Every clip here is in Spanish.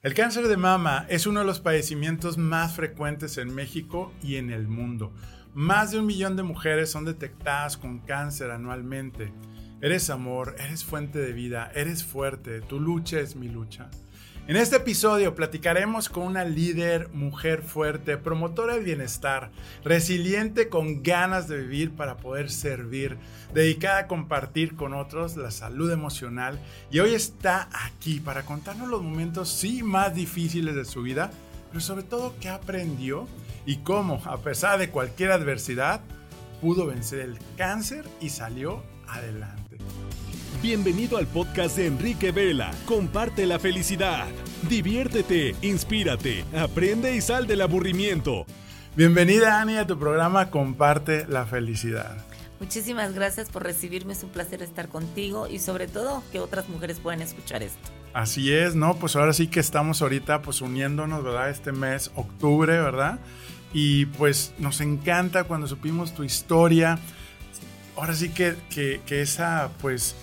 El cáncer de mama es uno de los padecimientos más frecuentes en México y en el mundo. Más de un millón de mujeres son detectadas con cáncer anualmente. Eres amor, eres fuente de vida, eres fuerte, tu lucha es mi lucha. En este episodio platicaremos con una líder, mujer fuerte, promotora del bienestar, resiliente con ganas de vivir para poder servir, dedicada a compartir con otros la salud emocional y hoy está aquí para contarnos los momentos sí más difíciles de su vida, pero sobre todo qué aprendió y cómo, a pesar de cualquier adversidad, pudo vencer el cáncer y salió adelante. Bienvenido al podcast de Enrique Vela. Comparte la felicidad. Diviértete, inspírate, aprende y sal del aburrimiento. Bienvenida Ani a tu programa Comparte la felicidad. Muchísimas gracias por recibirme, es un placer estar contigo y sobre todo que otras mujeres puedan escuchar esto. Así es, ¿no? Pues ahora sí que estamos ahorita pues uniéndonos, ¿verdad? Este mes, octubre, ¿verdad? Y pues nos encanta cuando supimos tu historia. Ahora sí que, que, que esa pues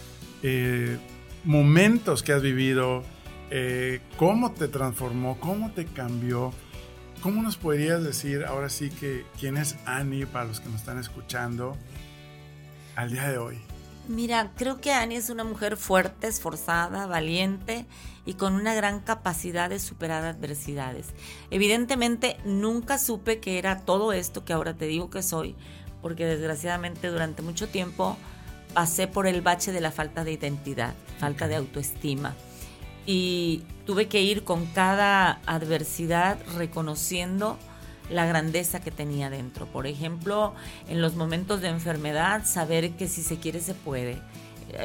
eh, momentos que has vivido, eh, cómo te transformó, cómo te cambió. ¿Cómo nos podrías decir ahora sí que quién es Annie para los que nos están escuchando al día de hoy? Mira, creo que Annie es una mujer fuerte, esforzada, valiente y con una gran capacidad de superar adversidades. Evidentemente nunca supe que era todo esto que ahora te digo que soy, porque desgraciadamente durante mucho tiempo pasé por el bache de la falta de identidad, falta de autoestima. Y tuve que ir con cada adversidad reconociendo la grandeza que tenía dentro. Por ejemplo, en los momentos de enfermedad, saber que si se quiere se puede.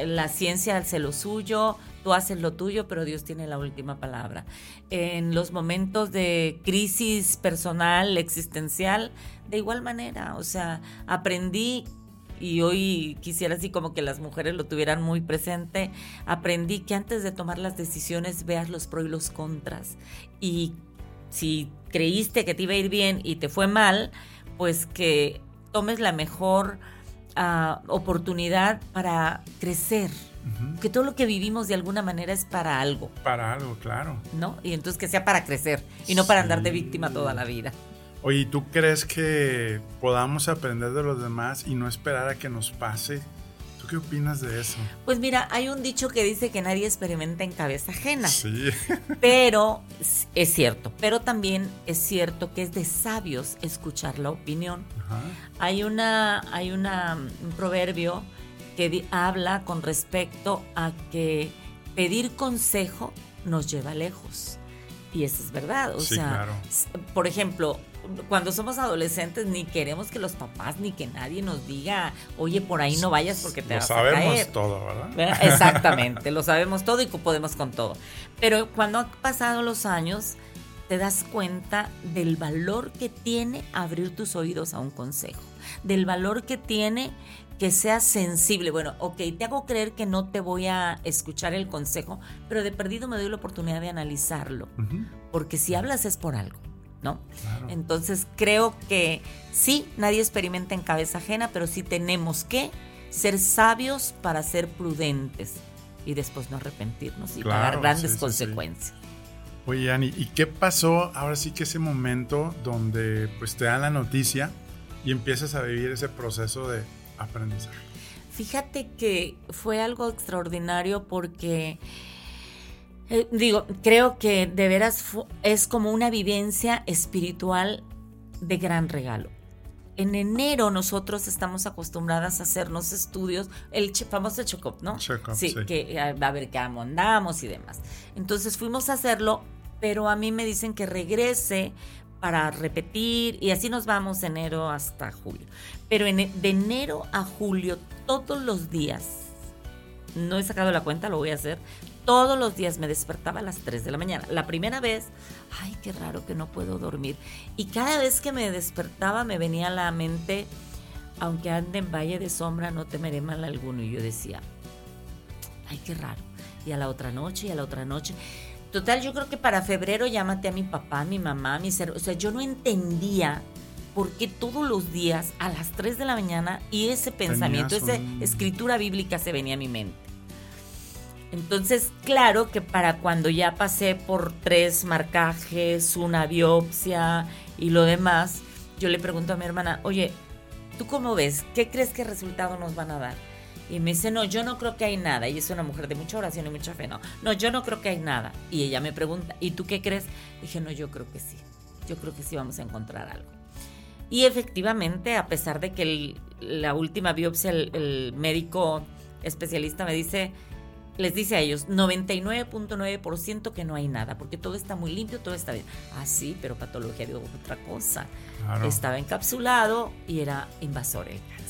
La ciencia hace lo suyo, tú haces lo tuyo, pero Dios tiene la última palabra. En los momentos de crisis personal, existencial, de igual manera, o sea, aprendí y hoy quisiera así como que las mujeres lo tuvieran muy presente, aprendí que antes de tomar las decisiones veas los pros y los contras. Y si creíste que te iba a ir bien y te fue mal, pues que tomes la mejor ah, oportunidad para crecer. Que todo lo que vivimos de alguna manera es para algo. Para algo, claro. ¿No? Y entonces que sea para crecer y no para andar de víctima toda la vida. Oye, ¿tú crees que podamos aprender de los demás y no esperar a que nos pase? ¿Tú qué opinas de eso? Pues mira, hay un dicho que dice que nadie experimenta en cabeza ajena. Sí. Pero es cierto, pero también es cierto que es de sabios escuchar la opinión. Hay una hay una, un proverbio que habla con respecto a que pedir consejo nos lleva lejos. Y eso es verdad. O sí, sea, claro. por ejemplo, cuando somos adolescentes ni queremos que los papás ni que nadie nos diga, oye, por ahí no vayas porque te lo vas a caer. sabemos todo, ¿verdad? Exactamente, lo sabemos todo y podemos con todo. Pero cuando han pasado los años, te das cuenta del valor que tiene abrir tus oídos a un consejo, del valor que tiene que seas sensible. Bueno, ok, te hago creer que no te voy a escuchar el consejo, pero de perdido me doy la oportunidad de analizarlo, porque si hablas es por algo. ¿No? Entonces creo que sí, nadie experimenta en cabeza ajena, pero sí tenemos que ser sabios para ser prudentes y después no arrepentirnos y Claro, pagar grandes sí, sí, consecuencias. Oye, Ani, ¿y qué pasó ahora sí que ese momento donde pues te dan la noticia y empiezas a vivir ese proceso de aprendizaje? Fíjate que fue algo extraordinario porque eh, digo, creo que de veras es como una vivencia espiritual de gran regalo. En enero nosotros estamos acostumbradas a hacernos estudios, el famoso check-up, ¿no? Check-up, sí, sí. que a, a ver qué andamos y demás. Entonces fuimos a hacerlo, pero a mí me dicen que regrese para repetir y así nos vamos de enero hasta julio. Pero en e- de enero a julio, todos los días, no he sacado la cuenta, lo voy a hacer. Todos los días me despertaba a las 3 de la mañana. La primera vez, ay, qué raro que no puedo dormir. Y cada vez que me despertaba me venía a la mente, aunque ande en valle de sombra, no temeré mal alguno. Y yo decía, ay, qué raro. Y a la otra noche, y a la otra noche. Total, yo creo que para febrero maté a mi papá, a mi mamá, a mis hermanos. O sea, yo no entendía por qué todos los días a las 3 de la mañana y ese pensamiento, Tenías esa un- escritura bíblica se venía a mi mente. Entonces, claro que para cuando ya pasé por tres marcajes, una biopsia y lo demás, yo le pregunto a mi hermana, oye, ¿tú cómo ves? ¿Qué crees que resultado nos van a dar? Y me dice, no, yo no creo que hay nada. Y es una mujer de mucha oración y mucha fe. No, no, yo no creo que hay nada. Y ella me pregunta, ¿y tú qué crees? Dije, no, yo creo que sí. Yo creo que sí vamos a encontrar algo. Y efectivamente, a pesar de que la última biopsia, el médico especialista me dice, les dice a ellos 99.9% que no hay nada, porque todo está muy limpio, todo está bien. Ah, sí, pero patología de otra cosa. Estaba encapsulado y era invasor el cáncer.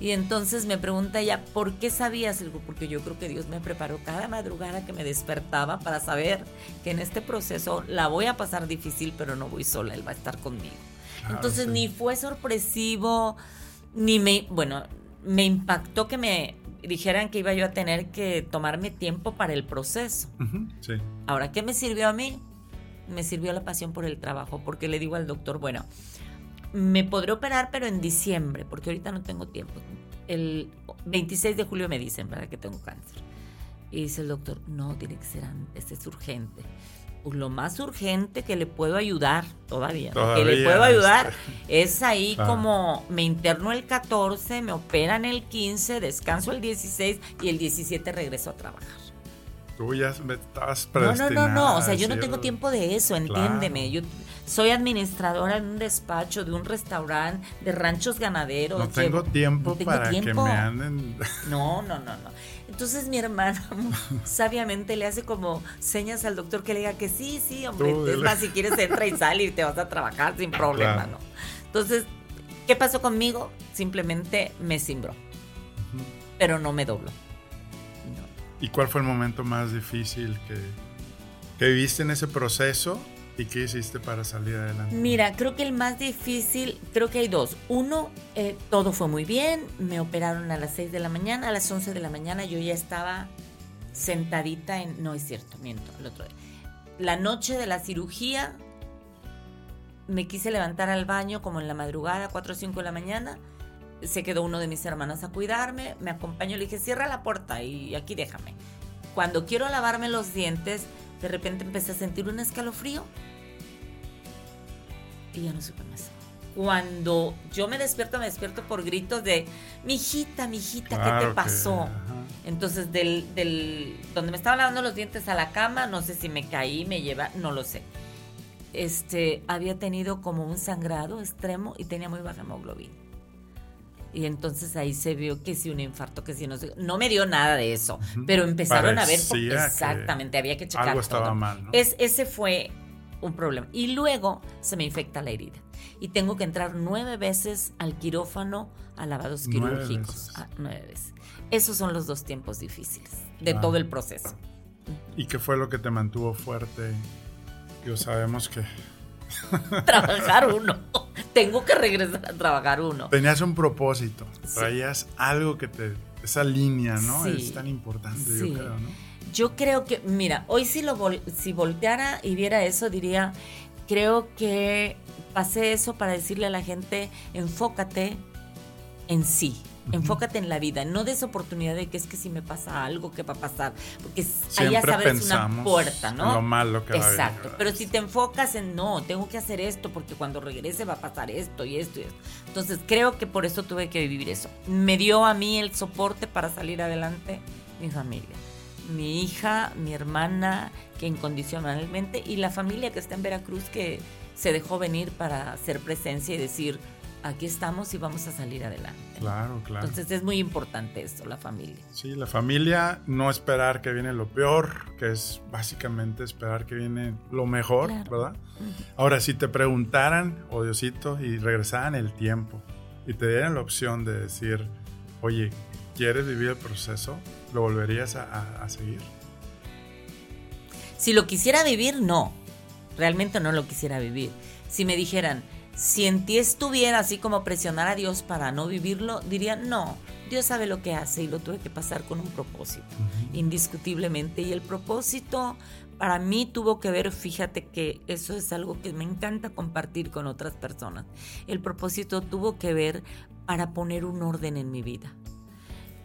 Y entonces me pregunta ella, ¿por qué sabías? algo? porque yo creo que Dios me preparó cada madrugada que me despertaba para saber que en este proceso la voy a pasar difícil, pero no voy sola, Él va a estar conmigo. entonces ni fue sorpresivo, ni me, bueno, me impactó que me dijeran que iba yo a tener que tomarme tiempo para el proceso. sí. Ahora, ¿qué me sirvió a mí? Me sirvió la pasión por el trabajo, porque le digo al doctor, bueno, me podré operar, pero en diciembre, porque ahorita no tengo tiempo. El 26 de julio me dicen, ¿verdad? Que tengo cáncer. Y dice el doctor, no, tiene que ser antes, es urgente. Pues lo más urgente que le puedo ayudar todavía, que le puedo ayudar es ahí como me interno el 14, me operan el 15, descanso el 16 y el 17 regreso a trabajar. Tú ya estabas No, no, no, no, o sea, yo no tengo tiempo de eso, entiéndeme. Yo soy administradora en un despacho de un restaurante de ranchos ganaderos. No tengo tiempo para que me anden. No, no, no, no. Entonces mi hermana sabiamente le hace como señas al doctor que le diga que sí, sí, hombre, es más, si quieres entra y sale y te vas a trabajar sin problema, ¿no? Entonces, ¿qué pasó conmigo? Simplemente me cimbró, pero no me dobló. ¿Y cuál fue el momento más difícil que, que viviste en ese proceso? ¿Y qué hiciste para salir adelante? Mira, creo que el más difícil, creo que hay dos. Uno, eh, todo fue muy bien, me operaron a las 6 de la mañana, a las 11 de la mañana yo ya estaba sentadita en... No es cierto, miento, el otro día. La noche de la cirugía me quise levantar al baño como en la madrugada, 4 o 5 de la mañana. Se quedó uno de mis hermanos a cuidarme, me acompañó, le dije, cierra la puerta y aquí déjame. Cuando quiero lavarme los dientes, de repente empecé a sentir un escalofrío y ya no supe más. Cuando yo me despierto, me despierto por gritos de, mijita, mijita, ¿qué te pasó? Entonces, del, del, donde me estaba lavando los dientes a la cama, no sé si me caí, me lleva, no lo sé. Este, había tenido como un sangrado extremo y tenía muy baja hemoglobina. Y entonces ahí se vio que si un infarto, que si no sé, no me dio nada de eso, pero empezaron a ver exactamente, había que checar algo estaba mal, es, ese fue un problema. Y luego se me infecta la herida. Y tengo que entrar nueve veces al quirófano a lavados quirúrgicos. Ah, nueve veces. Esos son los dos tiempos difíciles de todo el proceso. ¿Y qué fue lo que te mantuvo fuerte? Yo sabemos que... trabajar uno. Tengo que regresar a trabajar uno. Tenías un propósito. Traías algo que te... Esa línea, ¿no? Es tan importante, yo creo, ¿no? Yo creo que, mira, hoy si, lo si volteara y viera eso, diría, creo que pasé eso para decirle a la gente, enfócate en sí. Enfócate en la vida, no des oportunidad de que es que si me pasa algo, ¿qué va a pasar? Porque ya sabes una puerta, ¿no? Lo malo que Exacto. Pero si te enfocas en no, tengo que hacer esto porque cuando regrese va a pasar esto y esto y esto. Entonces creo que por eso tuve que vivir eso. Me dio a mí el soporte para salir adelante mi familia mi hija, mi hermana, que incondicionalmente, y la familia que está en Veracruz que se dejó venir para hacer presencia y decir, aquí estamos y vamos a salir adelante. Claro, claro. Entonces es muy importante esto, la familia. Sí, la familia, no esperar que viene lo peor, que es básicamente esperar que viene lo mejor, ¿verdad? Ahora, si te preguntaran, odiosito, oh y regresaran el tiempo y te dieran la opción de decir, oye, ¿quieres vivir el proceso? ¿Lo volverías a, seguir? Si lo quisiera vivir, no. Realmente no lo quisiera vivir. Si me dijeran, si en ti estuviera así como presionar a Dios para no vivirlo, diría, no, Dios sabe lo que hace y lo tuve que pasar con un propósito, indiscutiblemente. Y el propósito para mí tuvo que ver, fíjate que eso es algo que me encanta compartir con otras personas. El propósito tuvo que ver para poner un orden en mi vida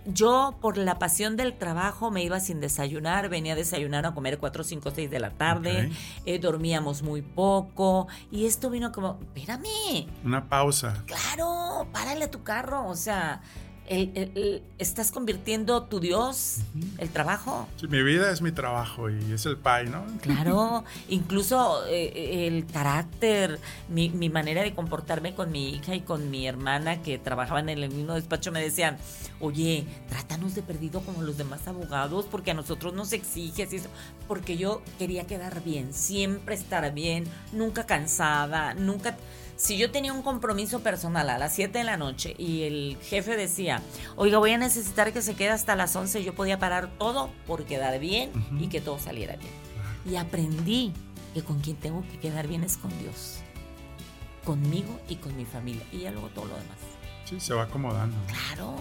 yo por la pasión del trabajo me iba sin desayunar, venía a desayunar a comer 4, 5, 6 de la tarde, eh, dormíamos muy poco y esto vino como, espérame. Una pausa. Claro, párale tu carro, o sea, estás convirtiendo tu Dios, el trabajo. Sí, mi vida es mi trabajo y es el pay, ¿no? Claro, incluso eh, el carácter, mi, mi, manera de comportarme con mi hija y con mi hermana que trabajaban en el mismo despacho me decían, oye, trátanos de perdido como los demás abogados porque a nosotros nos exiges y eso, porque yo quería quedar bien, siempre estar bien, nunca cansada, nunca si yo tenía un compromiso personal a las 7 de la noche y el jefe decía, oiga, voy a necesitar que se quede hasta las 11, yo podía parar todo por quedar bien y que todo saliera bien. Y aprendí que con quien tengo que quedar bien es con Dios, conmigo y con mi familia. Y ya luego todo lo demás. Sí, se va acomodando. Claro.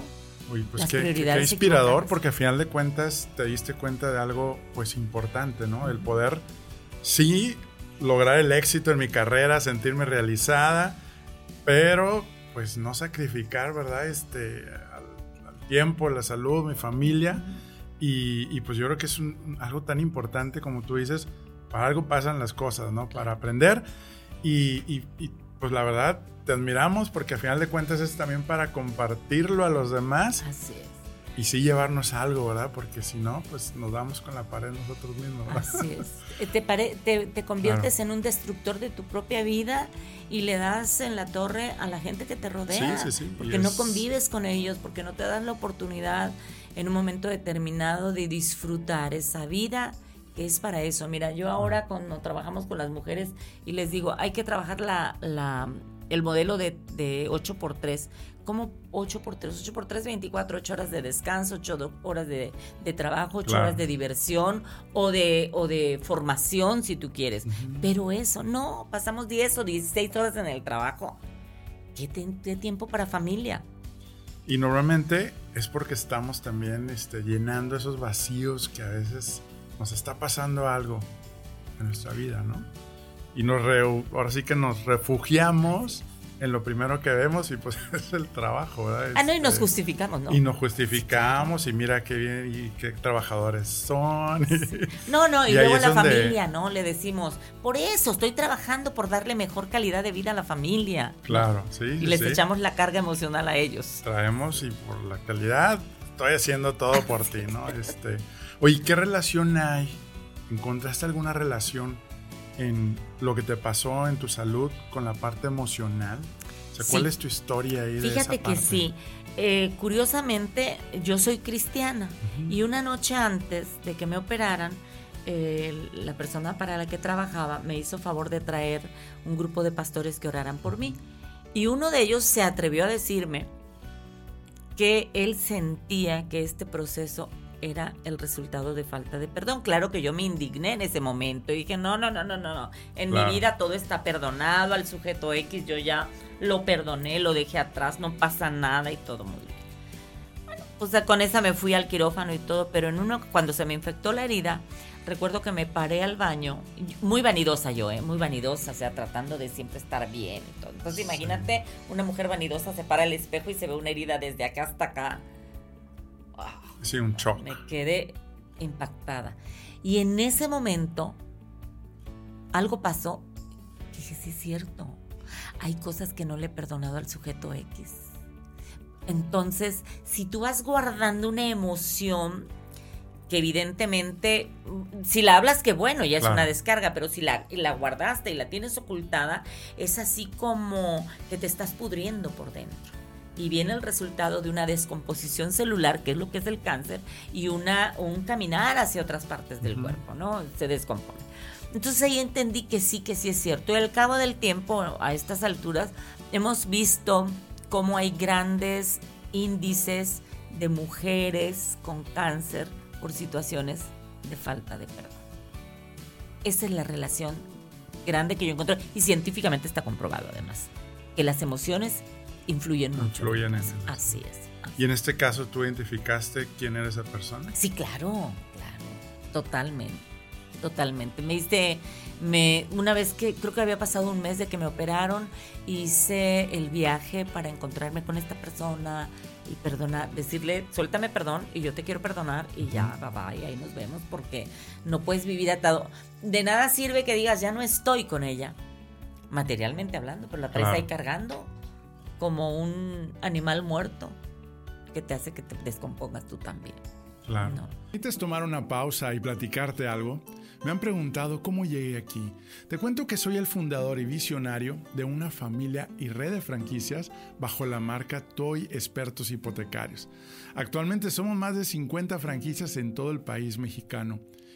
Oye, pues qué, qué, inspirador, porque al final de cuentas te diste cuenta de algo pues importante, ¿no? El poder, sí, lograr el éxito en mi carrera, sentirme realizada, pero pues no sacrificar, ¿verdad? Este, al, tiempo, la salud, mi familia. Y, pues yo creo que es algo tan importante como tú dices, para algo pasan las cosas, ¿no? Para aprender. Y, y, pues la verdad, te admiramos porque al final de cuentas es también para compartirlo a los demás. Así es y sí llevarnos algo, ¿verdad? Porque si no, pues nos damos con la pared nosotros mismos. ¿verdad? Así es. Eh, te, te, conviertes en un destructor de tu propia vida y le das en la torre a la gente que te rodea. Sí, sí, sí. Porque no convives con ellos, porque no te das la oportunidad en un momento determinado de disfrutar esa vida que es para eso. Mira, yo ahora cuando trabajamos con las mujeres y les digo, hay que trabajar la, la el modelo de, de 8x3 como 8 por 3, 8 por 3, 24, 8 horas de descanso, 8 horas de, trabajo, 8 horas de diversión o de, o de formación si tú quieres. Pero eso, no, pasamos 10 o 16 horas en el trabajo. ¿Qué, tiempo para familia? Y normalmente es porque estamos también este, llenando esos vacíos que a veces nos está pasando algo en nuestra vida, ¿no? Y nos ahora sí que nos refugiamos en lo primero que vemos y pues es el trabajo, ¿verdad? ah, no, y nos este, justificamos, ¿no? Y nos justificamos y mira qué bien y qué trabajadores son. No, no, y, luego la familia, ¿no? Le decimos, por eso estoy trabajando por darle mejor calidad de vida a la familia. Claro, sí. Y les echamos la carga emocional a ellos. Traemos y por la calidad estoy haciendo todo por ti, ¿no? Este, oye, ¿qué relación hay? ¿Encontraste alguna relación? En lo que te pasó en tu salud con la parte emocional? ¿cuál es tu historia ahí? Fíjate que sí. Eh, curiosamente, yo soy cristiana y una noche antes de que me operaran, la persona para la que trabajaba me hizo favor de traer un grupo de pastores que oraran por mí. Y uno de ellos se atrevió a decirme que él sentía que este proceso era el resultado de falta de perdón. Claro que yo me indigné en ese momento y dije, no, no, no, no, no, no. En mi vida todo está perdonado, al sujeto X yo ya lo perdoné, lo dejé atrás, no pasa nada y todo muy bien. Bueno, pues con esa me fui al quirófano y todo, pero en uno, cuando se me infectó la herida, recuerdo que me paré al baño, muy vanidosa yo, ¿eh? muy vanidosa, o sea, tratando de siempre estar bien y todo. Entonces imagínate, una mujer vanidosa se para al espejo y se ve una herida desde acá hasta acá Sí, un shock. Me quedé impactada. Y en ese momento, algo pasó. Dije, sí es cierto. Hay cosas que no le he perdonado al sujeto X. Entonces, si tú vas guardando una emoción que evidentemente, si la hablas, que bueno, ya es una descarga, pero si la, la guardaste y la tienes ocultada, es así como que te estás pudriendo por dentro y viene el resultado de una descomposición celular, que es lo que es el cáncer, y una, un caminar hacia otras partes del cuerpo, ¿no? Se descompone. Entonces ahí entendí que sí, que sí es cierto. Y al cabo del tiempo, a estas alturas, hemos visto cómo hay grandes índices de mujeres con cáncer por situaciones de falta de perdón. Esa es la relación grande que yo encontré y científicamente está comprobado además, que las emociones influyen mucho. Influyen en eso. Así es. ¿Y en este caso tú identificaste quién era esa persona? Sí, claro, claro, totalmente, totalmente. Me hice, me, una vez que creo que había pasado un mes de que me operaron, hice el viaje para encontrarme con esta persona y perdonar, decirle, suéltame perdón y yo te quiero perdonar y ya, bye bye, ahí nos vemos porque no puedes vivir atado. De nada sirve que digas, ya no estoy con ella, materialmente hablando, pero la traes ahí cargando como un animal muerto que te hace que te descompongas tú también. Claro. No. tomar una pausa y platicarte algo? Me han preguntado cómo llegué aquí. Te cuento que soy el fundador y visionario de una familia y red de franquicias bajo la marca Toy Expertos Hipotecarios. Actualmente somos más de 50 franquicias en todo el país mexicano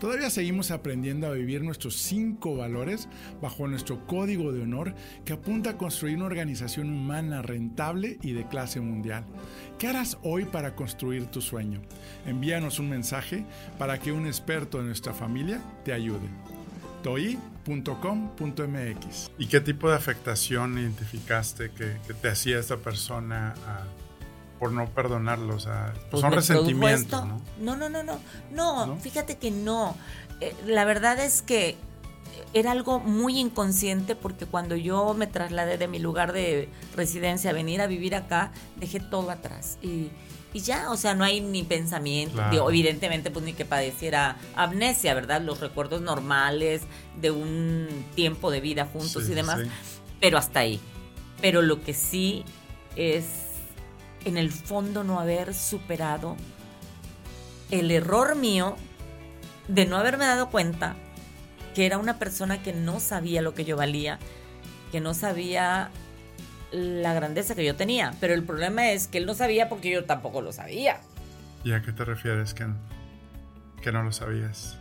Todavía seguimos aprendiendo a vivir nuestros cinco valores bajo nuestro código de honor que apunta a construir una organización humana rentable y de clase mundial. ¿Qué harás hoy para construir tu sueño? Envíanos un mensaje para que un experto de nuestra familia te ayude. toi.com.mx ¿Y qué tipo de afectación identificaste que, te hacía esta persona por no perdonarlo? O sea, pues son resentimientos, ¿no? No, no, no, no. No, fíjate que no. Eh, la verdad es que era algo muy inconsciente porque cuando yo me trasladé de mi lugar de residencia a venir a vivir acá, dejé todo atrás. Y y ya, o sea, no hay ni pensamiento, evidentemente pues ni que padeciera amnesia, ¿verdad? Los recuerdos normales de un tiempo de vida juntos y demás, pero hasta ahí. Pero lo que sí es en el fondo no haber superado el error mío de no haberme dado cuenta que era una persona que no sabía lo que yo valía, que no sabía la grandeza que yo tenía. Pero el problema es que él no sabía porque yo tampoco lo sabía. ¿Y a qué te refieres que, que no lo sabías?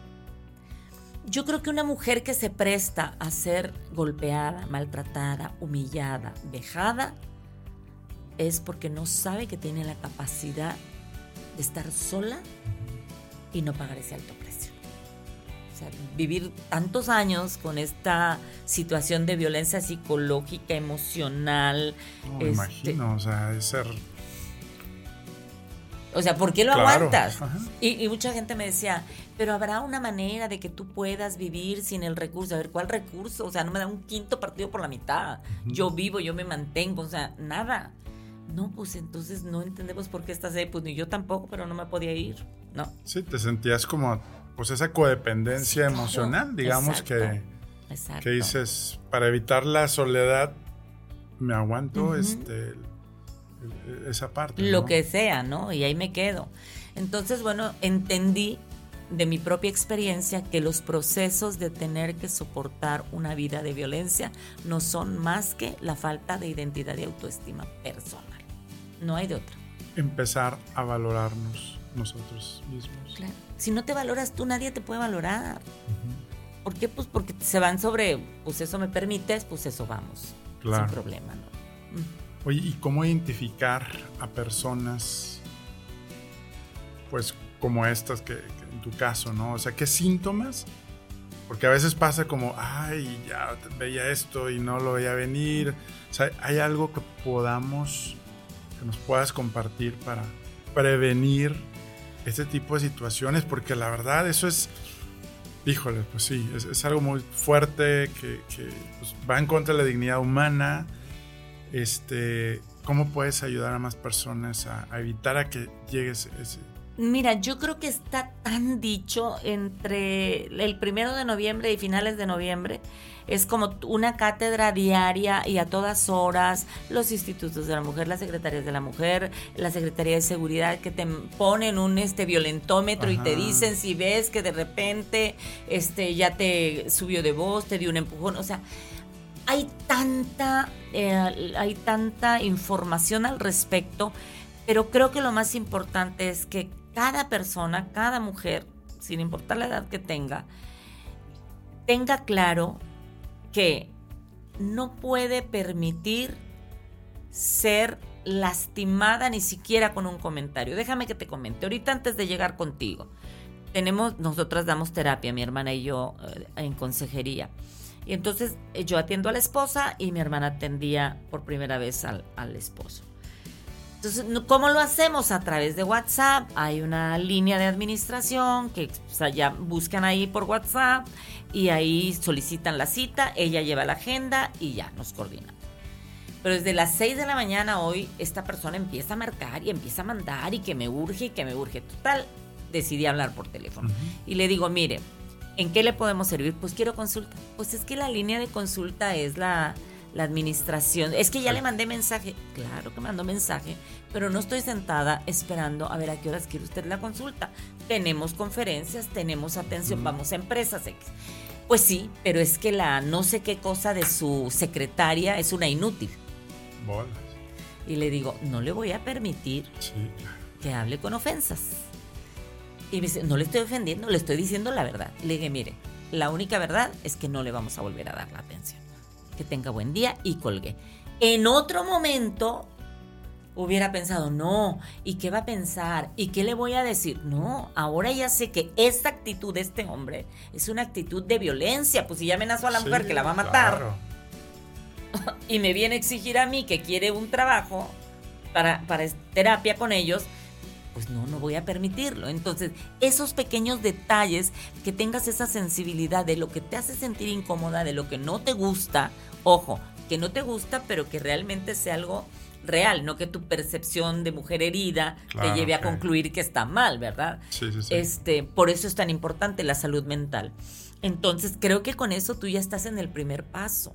Yo creo que una mujer que se presta a ser golpeada, maltratada, humillada, vejada, es porque no sabe que tiene la capacidad de estar sola y no pagar ese alto o sea, vivir tantos años con esta situación de violencia psicológica, emocional. No, me este imagino, o sea, es ser. O sea, ¿por qué lo aguantas? Y, mucha gente me decía, pero habrá una manera de que tú puedas vivir sin el recurso. A ver, ¿cuál recurso? O sea, no me da un quinto partido por la mitad. Yo vivo, yo me mantengo, o sea, nada. No, pues entonces no entendemos por qué estás ahí. Pues ni yo tampoco, pero no me podía ir. No. Sí, te sentías como pues esa codependencia emocional, digamos que, que dices, para evitar la soledad, me aguanto este, esa parte. Lo que sea, ¿no? Y ahí me quedo. Entonces, bueno, entendí de mi propia experiencia que los procesos de tener que soportar una vida de violencia no son más que la falta de identidad y autoestima personal. No hay de otra. Empezar a valorarnos nosotros mismos. Claro si no te valoras tú, nadie te puede valorar. ¿Por qué? Pues porque se van sobre, pues eso me permites, pues eso vamos. Sin problema, ¿no? Oye, ¿y cómo identificar a personas, pues como estas que, en tu caso, ¿no? O sea, ¿qué síntomas? Porque a veces pasa como, ay, ya veía esto y no lo veía venir. O sea, ¿hay algo que podamos, que nos puedas compartir para prevenir este tipo de situaciones, porque la verdad eso es, híjole, pues sí, es, algo muy fuerte que, pues, va en contra de la dignidad humana. Este, ¿Cómo puedes ayudar a más personas a, evitar a que llegues ese... Mira, yo creo que está tan dicho entre el primero de noviembre y finales de noviembre es como una cátedra diaria y a todas horas los institutos de la mujer, las secretarias de la mujer, la Secretaría de Seguridad que te ponen un este violentómetro y te dicen si ves que de repente este ya te subió de voz, te dio un empujón, o sea, hay tanta eh, hay tanta información al respecto, pero creo que lo más importante es que cada persona, cada mujer, sin importar la edad que tenga, tenga claro que no puede permitir ser lastimada ni siquiera con un comentario. Déjame que te comente. Ahorita antes de llegar contigo, tenemos, nosotras damos terapia, mi hermana y yo, eh, en consejería. Y entonces eh, yo atiendo a la esposa y mi hermana atendía por primera vez al, al esposo. Entonces, ¿cómo lo hacemos? A través de WhatsApp. Hay una línea de administración que o sea, ya buscan ahí por WhatsApp y ahí solicitan la cita, ella lleva la agenda y ya nos coordina. Pero desde las 6 de la mañana hoy esta persona empieza a marcar y empieza a mandar y que me urge y que me urge. Total, decidí hablar por teléfono. Y le digo, mire, ¿en qué le podemos servir? Pues quiero consulta. Pues es que la línea de consulta es la, la administración. Es que ya le mandé mensaje. Claro que mandó mensaje, pero no estoy sentada esperando a ver a qué horas quiere usted la consulta. Tenemos conferencias, tenemos atención, vamos a empresas X. Pues sí, pero es que la no sé qué cosa de su secretaria es una inútil. Bolas. Y le digo, no le voy a permitir Sí, que hable con ofensas. Y me dice, no le estoy ofendiendo, le estoy diciendo la verdad. Le dije, mire, la única verdad es que no le vamos a volver a dar la atención. Que tenga buen día y colgué. En otro momento hubiera pensado, no, ¿y qué va a pensar? ¿Y qué le voy a decir? No, ahora ya sé que esta actitud de este hombre es una actitud de violencia. Pues si ya amenazó a la mujer que la va a matar claro. y me viene a exigir a mí que quiere un trabajo para, para terapia con ellos, pues no, no voy a permitirlo. Entonces, esos pequeños detalles, que tengas esa sensibilidad de lo que te hace sentir incómoda, de lo que no te gusta, ojo, que no te gusta, pero que realmente sea algo real, no que tu percepción de mujer herida Claro, te lleve a concluir que está mal, ¿verdad? Sí, sí, sí. Este, por eso es tan importante la salud mental. Entonces, creo que con eso tú ya estás en el primer paso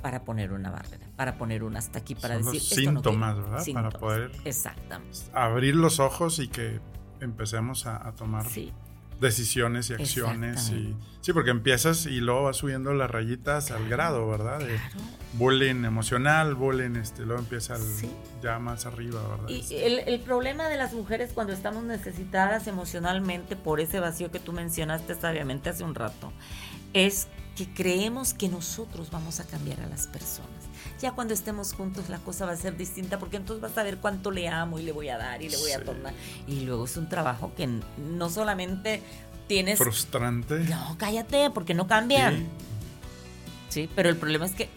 para poner una barrera, para poner un hasta aquí, para Son los decir esto no síntomas, quiero". ¿verdad? Para poder- Exactamente. Abrir los ojos y que empecemos a, a tomar Sí, decisiones y acciones. Y, sí, porque empiezas y luego vas subiendo las rayitas al grado, ¿verdad? De claro. bullying emocional, bullying, este, luego empieza el- Sí. ya más arriba, ¿verdad? Y Este, el, el problema de las mujeres cuando estamos necesitadas emocionalmente por ese vacío que tú mencionaste sabiamente hace un rato, es que creemos que nosotros vamos a cambiar a las personas. Ya cuando estemos juntos la cosa va a ser distinta porque entonces vas a ver cuánto le amo y le voy a dar y le voy a tornar. Y luego es un trabajo que no solamente tienes... frustrante. No, cállate, porque no cambian. Sí. Sí, pero el problema es que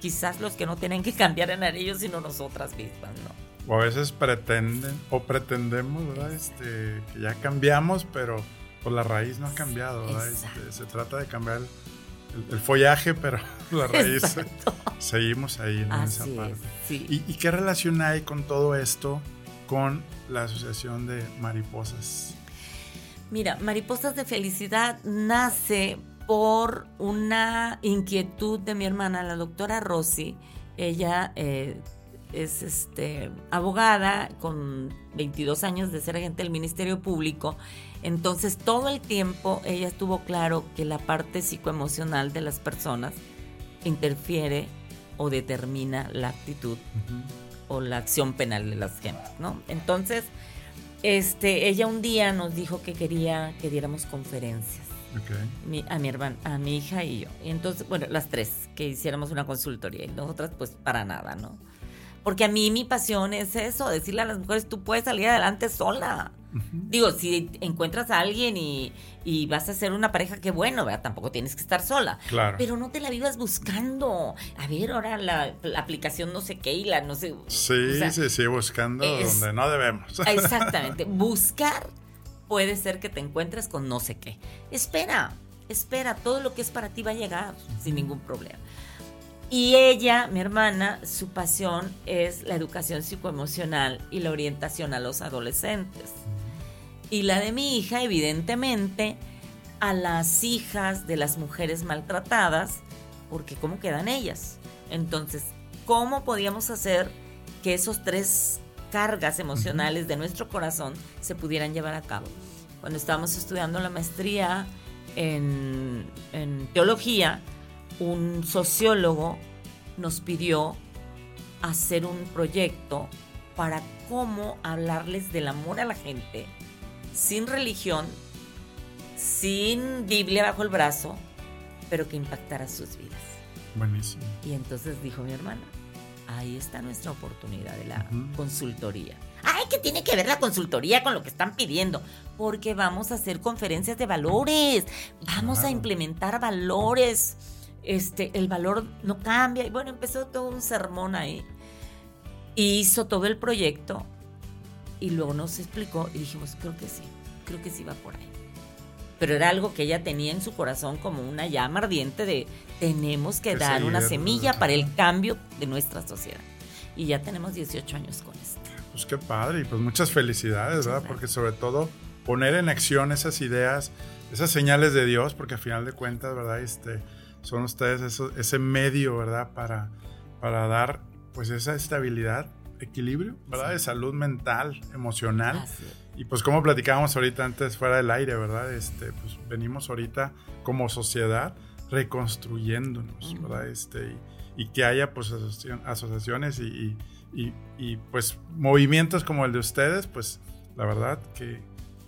quizás los que no tienen que cambiar eran ellos, sino nosotras mismas, ¿no? O a veces pretenden, o pretendemos, ¿verdad? Este, que ya cambiamos, pero pues la raíz no ha cambiado, ¿verdad? Este, se trata de cambiar el, follaje, pero la raíz Exacto. seguimos ahí en esa es, parte. sí. ¿Y, y qué relación hay con todo esto con la Asociación de Mariposas? Mira, Mariposas de Felicidad nace por una inquietud de mi hermana, la doctora Rossi. Ella eh, es este, abogada con 22 años de ser agente del Ministerio Público. Entonces, todo el tiempo ella estuvo claro que la parte psicoemocional de las personas interfiere o determina la actitud o la acción penal de las gentes, ¿no? Entonces, este, ella un día nos dijo que quería que diéramos conferencias Ok. mi- a mi hermana, a mi hija y yo. Y entonces, bueno, las tres, que hiciéramos una consultoría y nosotras pues para nada, ¿no? Porque a mí mi pasión es eso, decirle a las mujeres, tú puedes salir adelante sola. Digo, si encuentras a alguien y, y vas a hacer una pareja, qué bueno, ¿verdad? Tampoco tienes que estar sola. Claro. Pero no te la vivas buscando. A ver, ahora la, la aplicación no sé qué y la no sé. Sí, o sea, sí, sí, buscando es- donde no debemos. Exactamente. Buscar puede ser que te encuentres con no sé qué. Espera, espera, todo lo que es para ti va a llegar sin ningún problema. Y ella, mi hermana, su pasión es la educación psicoemocional y la orientación a los adolescentes. Y la de mi hija, evidentemente, a las hijas de las mujeres maltratadas, porque ¿cómo quedan ellas? Entonces, ¿cómo podíamos hacer que esos tres cargas emocionales de nuestro corazón se pudieran llevar a cabo? Cuando estábamos estudiando la maestría en, en teología, un sociólogo nos pidió hacer un proyecto para cómo hablarles del amor a la gente sin religión, sin Biblia bajo el brazo, pero que impactara sus vidas. Buenísimo. Y entonces dijo mi hermana, Ahí está nuestra oportunidad de la consultoría. Ay, ¿qué tiene que ver la consultoría con lo que están pidiendo? Porque vamos a hacer conferencias de valores, vamos a implementar valores. Este, el valor no cambia. Y bueno, empezó todo un sermón ahí. Y hizo todo el proyecto. Y luego nos explicó y dijimos, creo que sí, creo que sí va por ahí. Pero era algo que ella tenía en su corazón como una llama ardiente de tenemos que, dar una semilla para el cambio de nuestra sociedad. Y ya tenemos 18 años con esto. Pues qué padre y pues muchas felicidades, ¿verdad? Porque sobre todo poner en acción esas ideas, esas señales de Dios, porque al final de cuentas, ¿verdad? Este, son ustedes ese medio, ¿verdad? Para, para dar pues esa estabilidad, equilibrio, ¿verdad? De salud mental, emocional. Y pues como platicábamos ahorita antes fuera del aire, ¿verdad? Este, pues venimos ahorita como sociedad reconstruyéndonos, ¿verdad? Este, y, que haya pues asociaciones y y, pues movimientos como el de ustedes, pues la verdad que,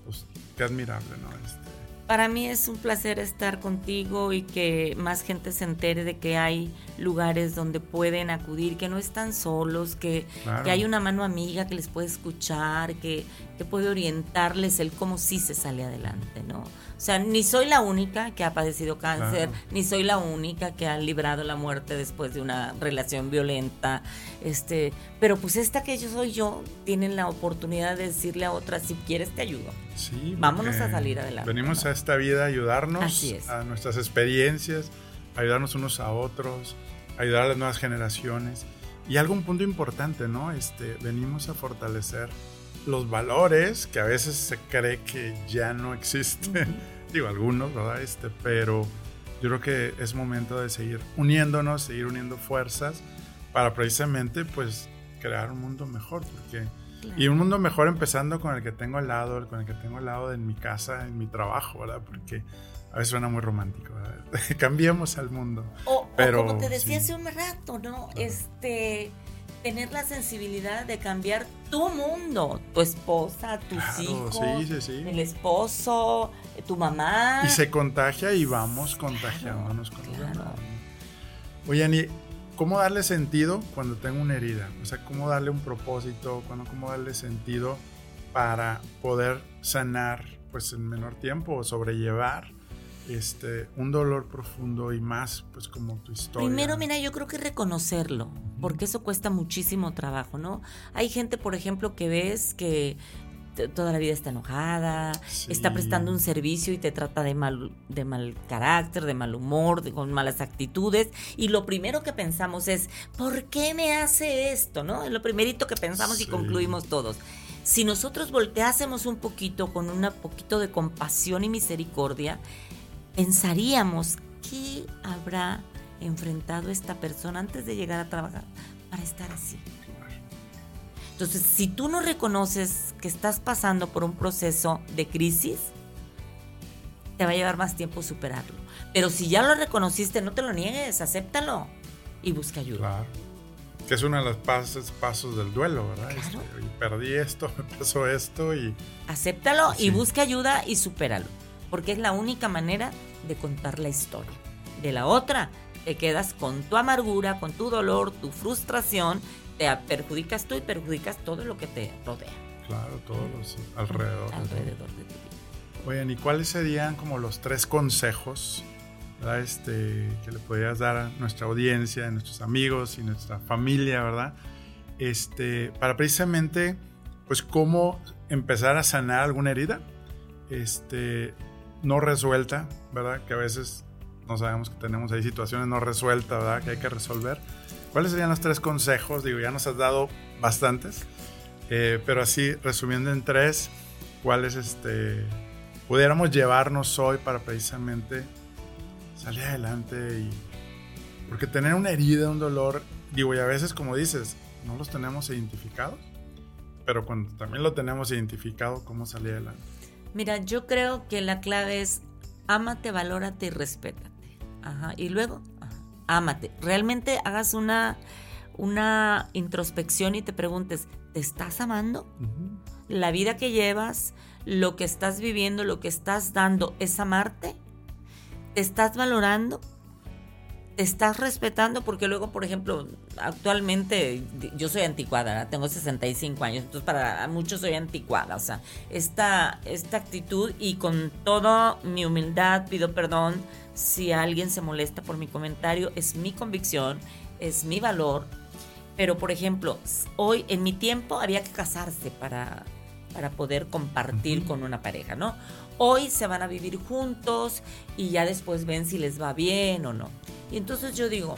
pues, que admirable, ¿no? Este, Para mí es un placer estar contigo y que más gente se entere de que hay lugares donde pueden acudir, que no están solos, que, que hay una mano amiga que les puede escuchar, que, que puede orientarles el cómo sí se sale adelante, ¿no? O sea, ni soy la única que ha padecido cáncer, ni soy la única que ha librado la muerte después de una relación violenta. Este, pero pues esta que yo soy yo, tienen la oportunidad de decirle a otra, si quieres te ayudo. Sí. Vámonos a salir adelante. Venimos a esta vida a ayudarnos, a nuestras experiencias, a ayudarnos unos a otros, a ayudar a las nuevas generaciones. Y algo un punto importante, ¿no? Este, venimos a fortalecer los valores que a veces se cree que ya no existen. Digo, algunos, ¿verdad? Este, pero yo creo que es momento de seguir uniéndonos, seguir uniendo fuerzas para precisamente pues crear un mundo mejor. Porque, Y un mundo mejor empezando con el que tengo al lado, con el que tengo al lado en mi casa, en mi trabajo, ¿verdad? Porque a veces suena muy romántico, ¿verdad? Cambiemos al mundo. O, pero, como te decía hace un rato, ¿no? Este tener la sensibilidad de cambiar tu mundo, tu esposa, tus hijos, el esposo, tu mamá. Y se contagia y vamos contagiándonos con claro. Oye, Ani, ¿cómo darle sentido cuando tengo una herida? O sea, ¿cómo darle un propósito? ¿Cómo darle sentido para poder sanar pues en menor tiempo o sobrellevar este, un dolor profundo y más, pues como tu historia. Primero, mira, yo creo que reconocerlo, porque eso cuesta muchísimo trabajo, ¿no? Hay gente, por ejemplo, que ves que toda la vida está enojada, está prestando un servicio y te trata de mal, de mal carácter, de mal humor, con malas actitudes. Y lo primero que pensamos es, ¿por qué me hace esto? ¿No? Es lo primerito que pensamos y concluimos todos. Si nosotros volteásemos un poquito con un poquito de compasión y misericordia, pensaríamos qué habrá enfrentado esta persona antes de llegar a trabajar para estar así. Entonces, si tú no reconoces que estás pasando por un proceso de crisis, te va a llevar más tiempo superarlo. Pero si ya lo reconociste, no te lo niegues, acéptalo y busca ayuda. Claro. Que es uno de los pasos, pasos del duelo, ¿verdad? Este, perdí esto, me pasó esto y... Acéptalo y busca ayuda y supéralo porque es la única manera de contar la historia. De la otra, te quedas con tu amargura, con tu dolor, tu frustración, te perjudicas tú y perjudicas todo lo que te rodea. Claro, todos los alrededor. Alrededor de ti. Oigan, ¿y cuáles serían como los tres consejos este, que le podrías dar a nuestra audiencia, a nuestros amigos y nuestra familia, ¿verdad? Este, para precisamente, pues, cómo empezar a sanar alguna herida. Este, no resuelta, ¿verdad? Que a veces no sabemos que tenemos ahí situaciones no resueltas, ¿verdad? Que hay que resolver. ¿Cuáles serían los tres consejos? Digo, ya nos has dado bastantes, eh, pero así, resumiendo en tres, ¿cuáles este, pudiéramos llevarnos hoy para precisamente salir adelante? Y, porque tener una herida, un dolor, digo, y a veces, como dices, no los tenemos identificados, pero cuando también lo tenemos identificado, ¿cómo salir adelante? Mira, yo creo que la clave es ámate, valórate y respétate. Ajá. Y luego, ámate. Realmente hagas una, una introspección y te preguntes, ¿te estás amando? La vida que llevas, lo que estás viviendo, lo que estás dando, ¿es amarte? ¿Te estás valorando? te estás respetando porque luego, por ejemplo, actualmente yo soy anticuada, tengo 65 años, entonces para muchos soy anticuada, o sea, esta, esta actitud y con toda mi humildad pido perdón si alguien se molesta por mi comentario, es mi convicción, es mi valor, pero por ejemplo, hoy en mi tiempo había que casarse para, para poder compartir con una pareja, ¿no? Hoy se van a vivir juntos y ya después ven si les va bien o no. Y entonces yo digo,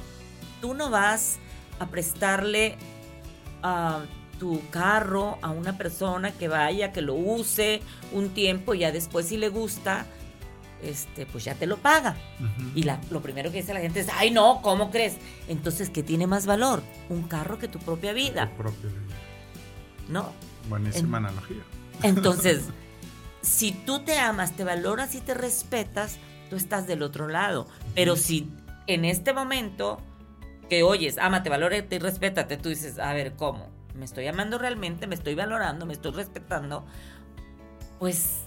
tú no vas a prestarle a tu carro a una persona que vaya, que lo use un tiempo y ya después si le gusta, este, pues ya te lo paga. Y lo primero que dice la gente es, ay no, ¿cómo crees? Entonces, ¿qué tiene más valor? Un carro que tu propia vida. Tu propia vida. ¿No? Buenísima analogía. Entonces, si tú te amas, te valoras y te respetas, tú estás del otro lado. Pero si en este momento que oyes, amate, valórate y respétate, tú dices, a ver, ¿cómo? ¿Me estoy amando realmente? ¿Me estoy valorando? ¿Me estoy respetando? Pues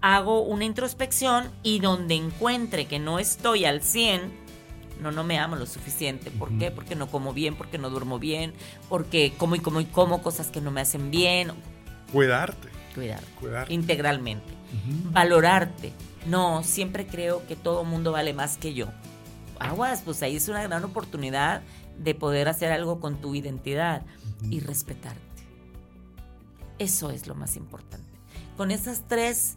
hago una introspección y donde encuentre que no estoy al 100, no, no me amo lo suficiente. ¿Por qué? Porque no como bien, porque no duermo bien, porque como y como y como cosas que no me hacen bien. Cuidarte. Cuidar. Cuidar. Integralmente. Valorarte. No, siempre creo que todo mundo vale más que yo. Aguas, pues ahí es una gran oportunidad de poder hacer algo con tu identidad y respetarte. Eso es lo más importante. Con esas tres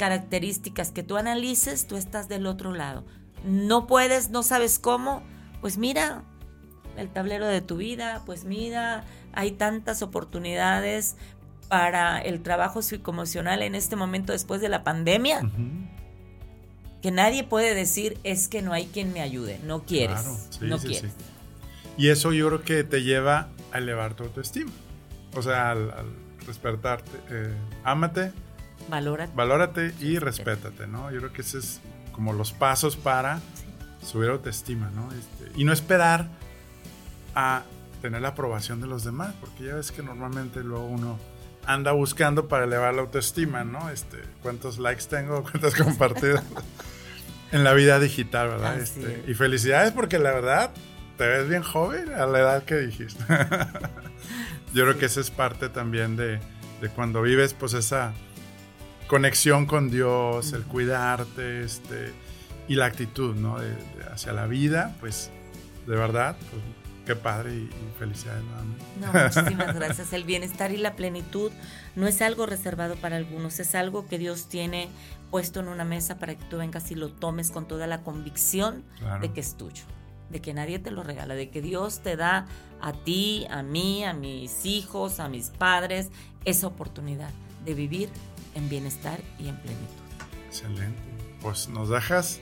características que tú analices, tú estás del otro lado. No puedes, no sabes cómo, pues mira el tablero de tu vida, pues mira, hay tantas oportunidades para el trabajo psicoemocional en este momento después de la pandemia. Que nadie puede decir es que no hay quien me ayude, no quieres, no quieres. Y eso yo creo que te lleva a elevar tu autoestima. O sea, al, despertarte, eh, ámate, valórate, valórate y respétate, ¿no? Yo creo que ese es como los pasos para subir autoestima, ¿no? Este, y no esperar a tener la aprobación de los demás, porque ya ves que normalmente luego uno anda buscando para elevar la autoestima, ¿no? Este, cuántos likes tengo, cuántas compartidas en la vida digital, ¿verdad? Este, y felicidades porque la verdad te ves bien joven a la edad que dijiste. Yo creo que esa es parte también de, de, cuando vives pues esa conexión con Dios, el cuidarte, este, y la actitud, ¿no? De, hacia la vida, pues de verdad, pues, Qué padre y, felicidades No, muchísimas gracias. El bienestar y la plenitud no es algo reservado para algunos, es algo que Dios tiene puesto en una mesa para que tú vengas y lo tomes con toda la convicción de que es tuyo, de que nadie te lo regala, de que Dios te da a ti, a mí, a mis hijos, a mis padres, esa oportunidad de vivir en bienestar y en plenitud. Excelente. Pues nos dejas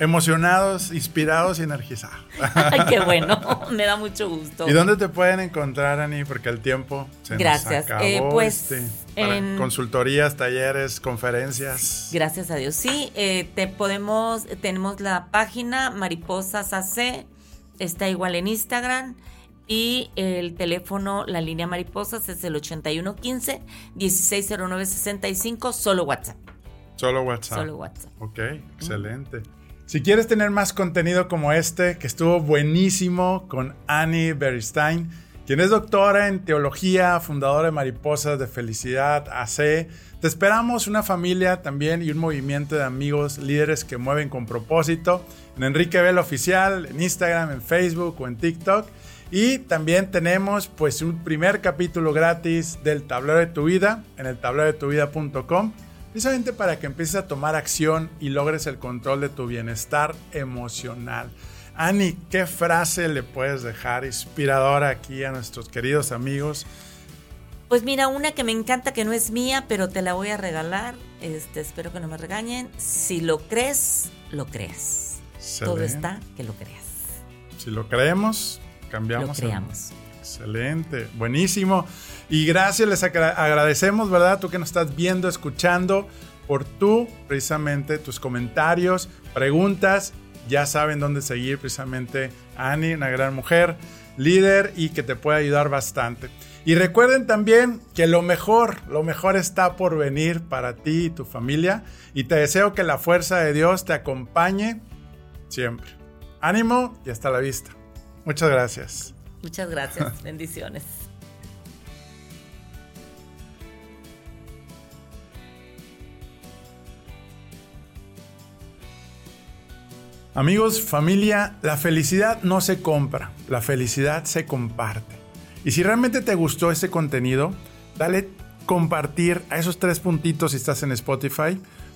emocionados, inspirados y energizados. Ay, qué bueno, me da mucho gusto. ¿Y dónde te pueden encontrar, Ani? Porque el tiempo se Gracias. nos acabó. Eh, pues, este, en... consultorías, talleres, conferencias. Gracias a Dios. Sí, eh, te podemos, tenemos la página Mariposas AC, está igual en Instagram. Y el teléfono, la línea Mariposas es el 8115 160965, solo WhatsApp. Solo WhatsApp. Solo WhatsApp. Ok, excelente. Si quieres tener más contenido como este, que estuvo buenísimo con Annie Beristain, quien es doctora en teología, fundadora de Mariposas de Felicidad AC, te esperamos una familia también y un movimiento de amigos líderes que mueven con propósito en Enrique Vela Oficial, en Instagram, en Facebook o en TikTok. Y también tenemos pues un primer capítulo gratis del tablero de tu vida en el tablero de tu vida.com precisamente para que empieces a tomar acción y logres el control de tu bienestar emocional. Ani, ¿qué frase le puedes dejar inspiradora aquí a nuestros queridos amigos? Pues mira, una que me encanta que no es mía, pero te la voy a regalar. Este, espero que no me regañen. Si lo crees, lo creas. Todo está que lo creas. Si lo creemos, cambiamos. Lo creamos. Excelente, buenísimo. Y gracias, les agradecemos, ¿verdad? Tú que nos estás viendo, escuchando, por tú, precisamente, tus comentarios, preguntas. Ya saben dónde seguir precisamente a Annie, una gran mujer, líder y que te puede ayudar bastante. Y recuerden también que lo mejor, lo mejor está por venir para ti y tu familia. Y te deseo que la fuerza de Dios te acompañe siempre. ánimo y hasta la vista. Muchas gracias. Muchas gracias. Bendiciones. Amigos, familia, la felicidad no se compra, la felicidad se comparte. Y si realmente te gustó este contenido, dale compartir a esos tres puntitos si estás en Spotify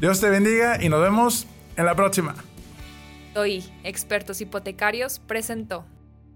Dios te bendiga y nos vemos en la próxima. Hoy, Expertos Hipotecarios presentó.